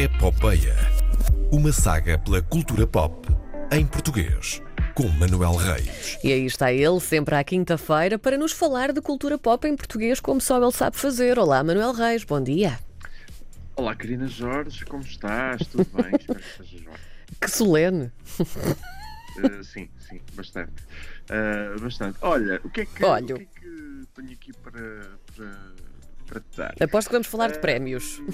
Epopeia. Uma saga pela cultura pop em português. Com Manuel Reis. E aí está ele, sempre à quinta-feira, para nos falar de cultura pop em português, como só ele sabe fazer. Olá, Manuel Reis, bom dia. Olá, Karina Jorge, como estás? Tudo bem? Espero que estejas bem. Que solene. Uh, sim, sim, bastante. Uh, bastante. Olha, o que é que, Olha. o que, é que tenho aqui para, para, para te dar? Aposto que vamos falar de Ah, prémios.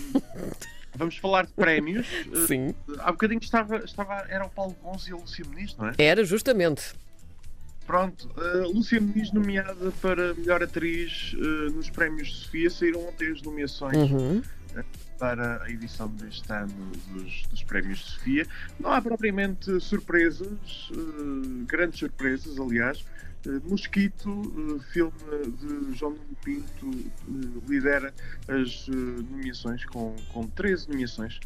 Vamos falar de prémios. Uh, Sim. há bocadinho estava, estava, era o Paulo Gonzo e a Lúcia Muniz, não é? Era, justamente. Pronto, uh, Lúcia Muniz nomeada para melhor atriz uh, nos prémios de Sofia. Saíram ontem as nomeações Uhum. para a edição deste ano dos, dos Prémios de Sofia. Não há propriamente surpresas, eh, grandes surpresas, aliás. Eh, Mosquito, eh, filme de João Nuno Pinto, eh, lidera as nomeações com, com 13 nomeações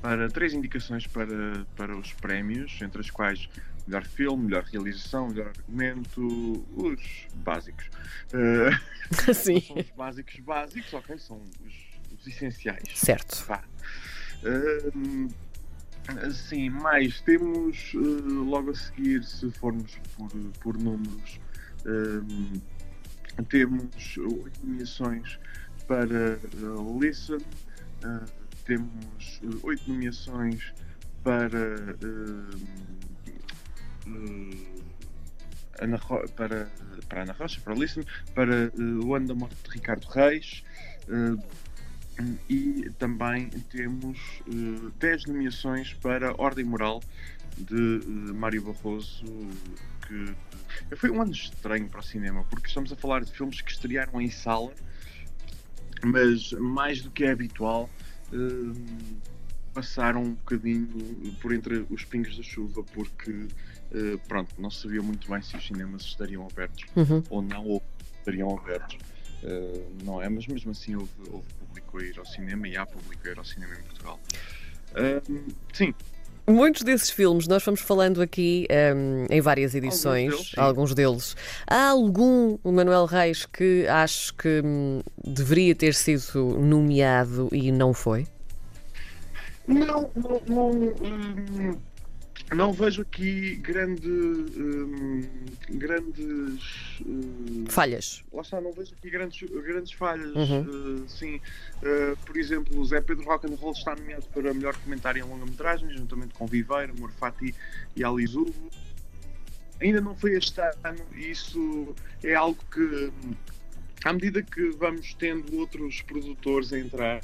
para três indicações para, para os prémios, entre as quais melhor filme, melhor realização, melhor argumento, os básicos. Sim. são os básicos básicos, ok? São os, os essenciais. Certo. Hum, sim, mais temos eh, logo a seguir, se formos por, por números, hum, temos oito nomeações para eh, Listen, eh, temos eh, oito nomeações para hum, eh, Ana para, para Ana Rocha, para Listen, para eh, o ano da morte de Ricardo Reis. eh, e também temos eh, 10 nomeações para Ordem Moral de eh, Mário Barroso, que foi um ano estranho para o cinema, porque estamos a falar de filmes que estrearam em sala, mas mais do que é habitual, eh, passaram um bocadinho por entre os pingos da chuva, porque eh, pronto, não se sabia muito bem se os cinemas estariam abertos Uhum. ou não, ou estariam abertos. Uh, não é, mas mesmo assim houve, houve público a ir ao cinema e há público a ir ao cinema em Portugal. Sim, Muitos desses filmes nós fomos falando aqui hum, em várias edições, deles, sim. alguns deles. Há algum, o Manuel Reis, que acho que hum, deveria ter sido nomeado e não foi? não, não, não, hum, não vejo aqui grande, hum, grandes. hum, Falhas. lá está, não vejo aqui grandes, grandes falhas. Uhum. Uh, sim, Uh, por exemplo, o Zé Pedro Rock'n'Roll está nomeado para melhor comentário em longa-metragem, juntamente com Viveiro, Morfati e Ali Zurbo. Ainda não foi este ano, e isso é algo que, hum, à medida que vamos tendo outros produtores a entrar,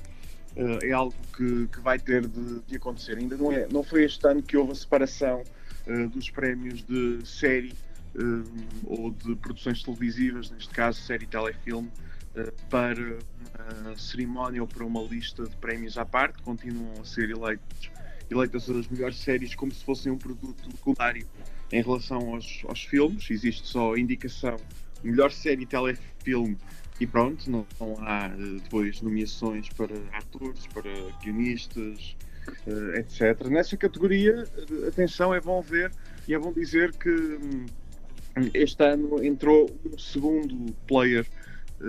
é algo que, que vai ter de, de acontecer. Ainda não, é, não foi este ano que houve a separação uh, dos prémios de série um, ou de produções televisivas, neste caso série telefilme, para uma cerimónia ou para uma lista de prémios à parte, continuam a ser eleitos, eleitas as melhores séries como se fossem um produto secundário em relação aos, aos filmes. Existe só a indicação melhor série telefilme e pronto, não, não há eh, depois nomeações para atores, para guionistas, eh, etc. Nessa categoria, eh, atenção, é bom ver e é bom dizer que hum, este ano entrou um segundo player eh,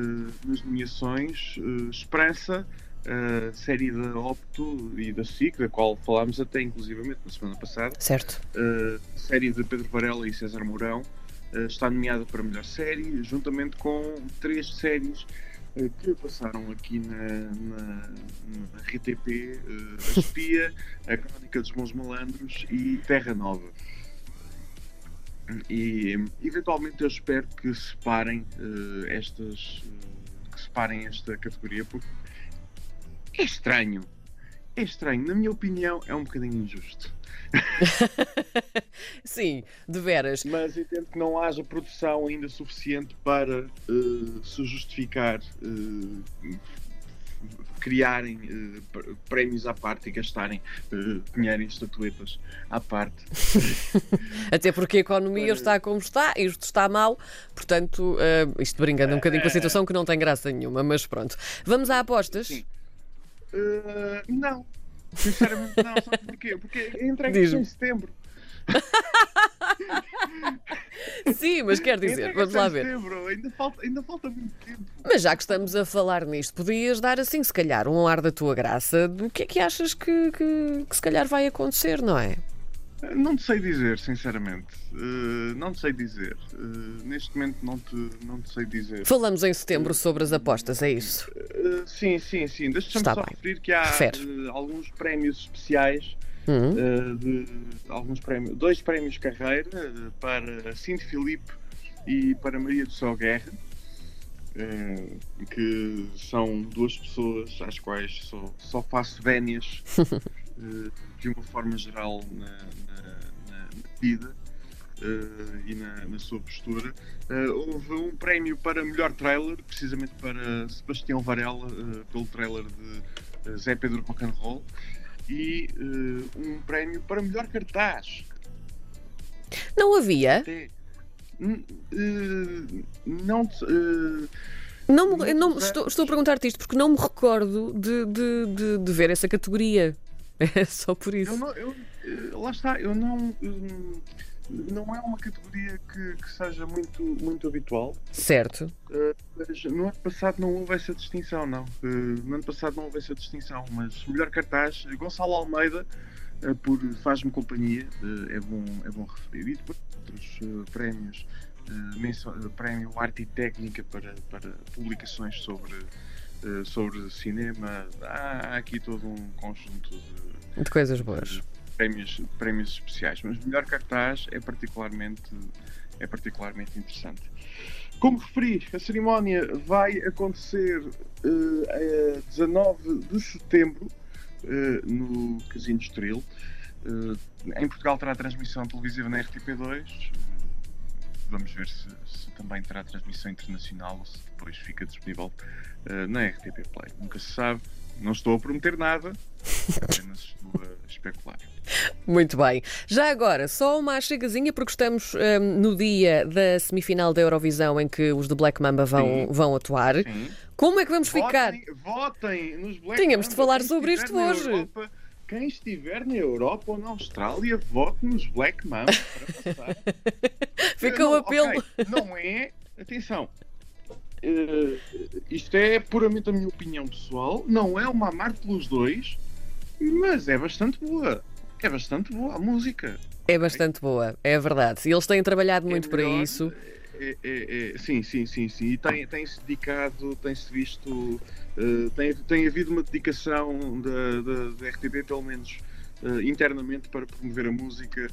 nas nomeações, eh, Esperança, a série da Opto e da SIC, da qual falámos até inclusivamente na semana passada, Certo. série de Pedro Varela e César Mourão, está nomeada para melhor série, juntamente com três séries eh, que passaram aqui na, na, na RTP, eh, A Espia, A Crónica dos Bons Malandros e Terra Nova. E eventualmente eu espero que separem eh, estas eh, que separem esta categoria porque é estranho. É estranho, na minha opinião, é um bocadinho injusto. Sim, de veras. Mas entendo que não haja produção ainda suficiente para eh, se justificar eh, criarem pr- prémios à parte e gastarem eh, dinheiro em estatuetas à parte. Até porque a economia está como está, isto está mal, portanto, eh, isto brincando um bocadinho com a situação que não tem graça nenhuma, mas pronto. Vamos a apostas? Sim. Eh, não. Sinceramente não, sabe porquê? Porque a entrega Diz-me. é em setembro. Sim, mas quer dizer, vamos lá ver. setembro, Ainda falta, ainda falta muito tempo. Mas já que estamos a falar nisto, podias dar assim, se calhar, um ar da tua graça do que é que achas que, que, que se calhar vai acontecer, não é? Não te sei dizer, sinceramente. Uh, não te sei dizer. Uh, neste momento não te, não te sei dizer. Falamos em setembro sobre as apostas, é isso? Uh, sim, sim, sim. Deixa-me só bem. referir que há alguns prémios especiais. Hum, uh, de, alguns prémios, dois prémios carreira para Cinto Filipe e para Maria do Céu Guerra, que são duas pessoas às quais só, só faço vénias de uma forma geral na, na- na- vida uh, e na, na sua postura. Uh, houve um prémio para melhor trailer, precisamente para Sebastião Varela, pelo trailer de Zé Pedro Rock'n'Roll, e um prémio para melhor cartaz. Não havia? Até, não. Não, me- não, estou, estou a perguntar-te isto porque não me recordo de, de, de, de ver essa categoria. É só por eu isso. não, eu, uh, lá está, eu não. um, não é uma categoria que, que seja muito, muito habitual. Certo. Uh, mas no ano passado não houve essa distinção, não. Uh, no ano passado não houve essa distinção, mas melhor cartaz, Gonçalo Almeida, uh, por Faz-me Companhia, é, bom, é bom referir. E depois outros prémios, menso- prémio Arte e Técnica para, para publicações sobre, sobre cinema. Há aqui todo um conjunto de, De coisas boas. prémios, prémios especiais, mas melhor cartaz é particularmente, é particularmente interessante. Como referi, a cerimónia vai acontecer eh, a 19 de setembro eh, no Casino Estoril. Eh, em Portugal terá transmissão televisiva na RTP2. Vamos ver se, se também terá transmissão internacional ou se depois fica disponível eh, na RTP Play. Nunca se sabe. Não estou a prometer nada, apenas estou a especular. Muito bem. Já agora, só uma chegazinha, porque estamos hum, no dia da semifinal da Eurovisão em que os de Black Mamba vão, Sim. vão atuar. Sim. Como é que vamos ficar? Votem, votem nos Black Tínhamos de Mamba. falar Quem sobre isto hoje. Europa- quem estiver na Europa ou na Austrália, vote nos Black Mamba para passar. Fica o apelo. ok, não é. Atenção. eh, isto é puramente a minha opinião pessoal. Não é uma amar pelos dois, mas é bastante boa. É bastante boa a música. É bastante boa, é verdade. E eles têm trabalhado muito É para melhor, isso. É- é- é- sim, sim, sim, sim. E tem- tem-se dedicado, tem-se visto, eh, tem, tem havido uma dedicação da, da, da RTP, pelo menos eh, internamente, para promover a música.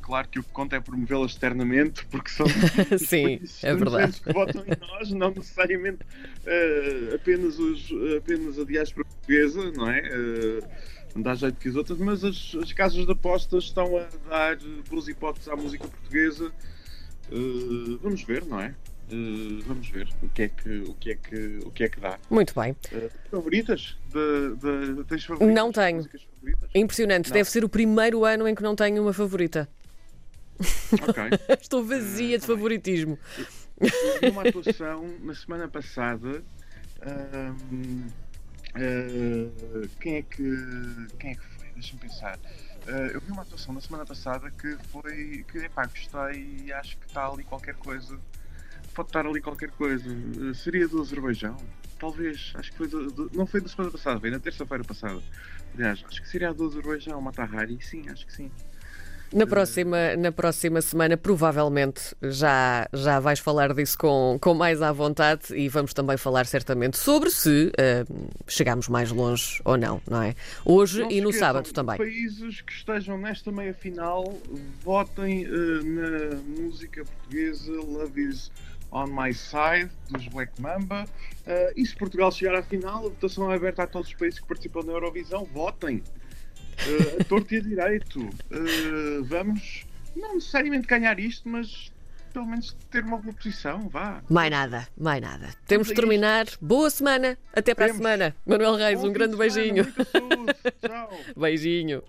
Claro que o que conta é promovê-la externamente, porque são Sim, é verdade. que votam em nós, não necessariamente eh, apenas, os, apenas a diáspora portuguesa, não é? Não dá jeito que as outras, mas as, as casas de apostas estão a dar boas hipóteses à música portuguesa. Uh, vamos ver, não é? Uh, vamos ver o que é que, o que, é que, o que, é que dá. Muito bem. Uh, favoritas? De, de, tens favoritas? Não tenho. Impressionante. Não. Deve ser o primeiro ano em que não tenho uma favorita. Ok. Estou vazia de tá bem. favoritismo. Vi uma atuação na semana passada. ah, quem, é que, quem é que foi? Deixa-me pensar. Ah, eu vi uma atuação na semana passada que foi. que epá, gostei e acho que está ali qualquer coisa. Pode estar ali qualquer coisa. Ah, seria do Azerbaijão? Talvez. Acho que foi do, do- não foi da semana passada, foi na terça-feira passada. Aliás, acho que seria a do Azerbaijão, Matahari. Sim, acho que sim. Na próxima, na próxima semana, provavelmente, já, já vais falar disso com, com mais à vontade e vamos também falar certamente sobre se ah, chegamos mais longe ou não, não é? Hoje Não e no sábado também. Países que estejam nesta meia final, votem eh, na música portuguesa Love Is On My Side, dos Black Mamba. Eh, e se Portugal chegar à final, a votação é aberta a todos os países que participam da Eurovisão. Votem! Eh, a torto e a direito. Eh, vamos, não necessariamente ganhar isto, mas pelo menos ter uma boa posição. Vá. Mais nada, mais nada. Temos de a isto. terminar. Boa semana. Até para a Temos. semana. Manuel Reis, Bom um grande de semana, beijinho. Tchau. Beijinho.